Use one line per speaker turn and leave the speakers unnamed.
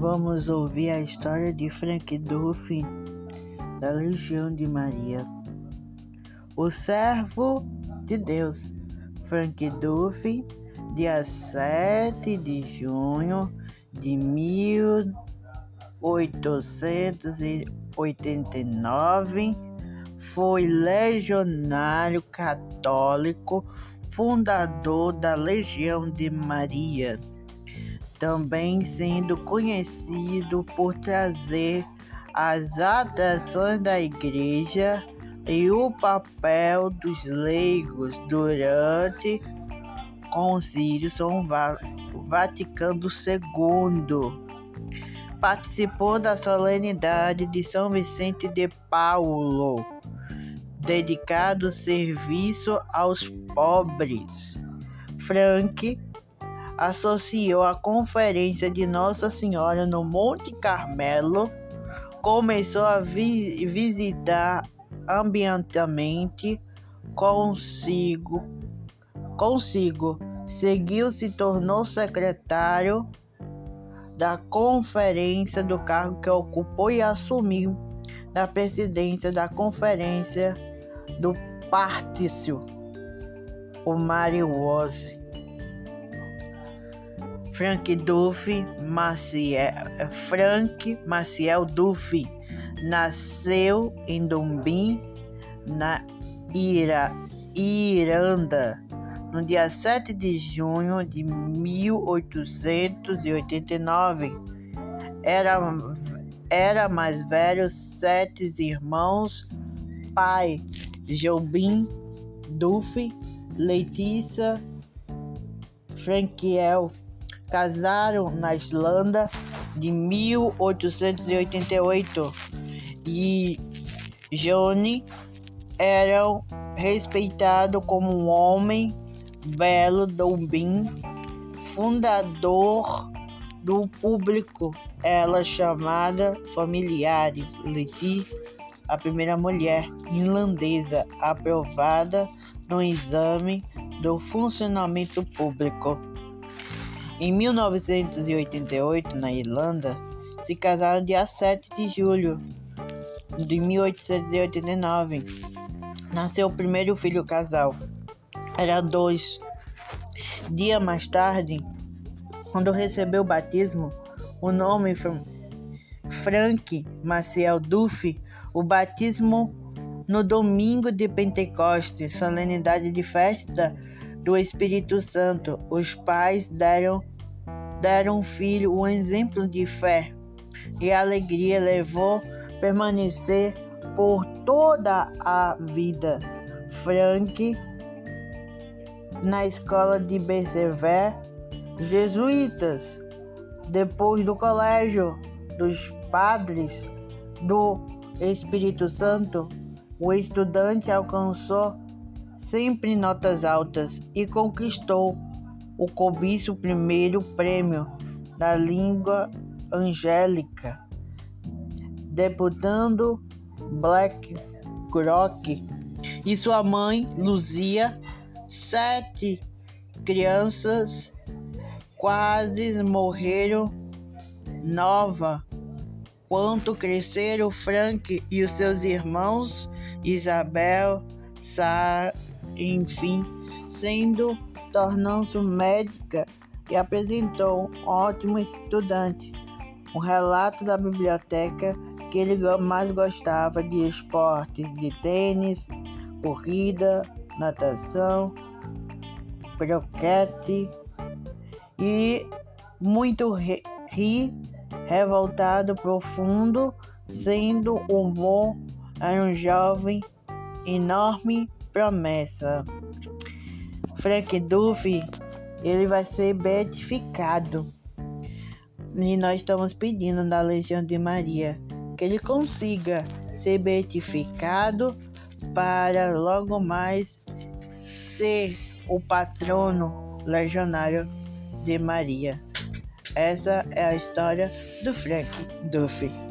vamos ouvir a história de Frank Duffy, da Legião de Maria. O servo de Deus, Frank Duffy, dia 7 de junho de 1889, foi legionário católico, fundador da Legião de Maria também sendo conhecido por trazer as atrações da igreja e o papel dos leigos durante Concílio São Vaticano II. Participou da solenidade de São Vicente de Paulo, dedicado ao serviço aos pobres. Frank associou a conferência de Nossa Senhora no Monte Carmelo, começou a vi visitar ambientalmente consigo, consigo, seguiu se tornou secretário da conferência do cargo que ocupou e assumiu na presidência da conferência do Partício, o Mário Wozzi. Frank Duffy Maciel, Frank Maciel Duffy nasceu em Dumbim, na Ira, Iranda, no dia 7 de junho de 1889. Era, era mais velho sete irmãos, pai Jobim Duffy, Letícia Frankiel casaram na Islândia de 1888 e Johnny era respeitado como um homem belo do bem, fundador do público, ela chamada familiares, Letty, a primeira mulher irlandesa aprovada no exame do funcionamento público. Em 1988, na Irlanda, se casaram dia 7 de julho de 1889. Nasceu o primeiro filho casal. Era dois. Dia mais tarde, quando recebeu o batismo, o nome Frank Maciel Duffy, o batismo no domingo de Pentecostes, solenidade de festa do Espírito Santo. Os pais deram deram filho um exemplo de fé e alegria levou permanecer por toda a vida. Frank na escola de Bercever, jesuítas, depois do colégio dos padres do Espírito Santo, o estudante alcançou sempre notas altas e conquistou o cobiço primeiro prêmio da língua angélica, deputando Black Rock e sua mãe Luzia, sete crianças quase morreram nova. Quanto cresceram Frank e os seus irmãos Isabel, Sara, enfim, sendo tornando-se médica e apresentou um ótimo estudante. Um relato da biblioteca que ele mais gostava de esportes de tênis, corrida, natação, croquete e muito ri, ri revoltado profundo, sendo um bom, era um jovem enorme promessa. Frank Duffy, ele vai ser beatificado. E nós estamos pedindo da Legião de Maria que ele consiga ser beatificado para logo mais ser o patrono legionário de Maria. Essa é a história do Frank Duffy.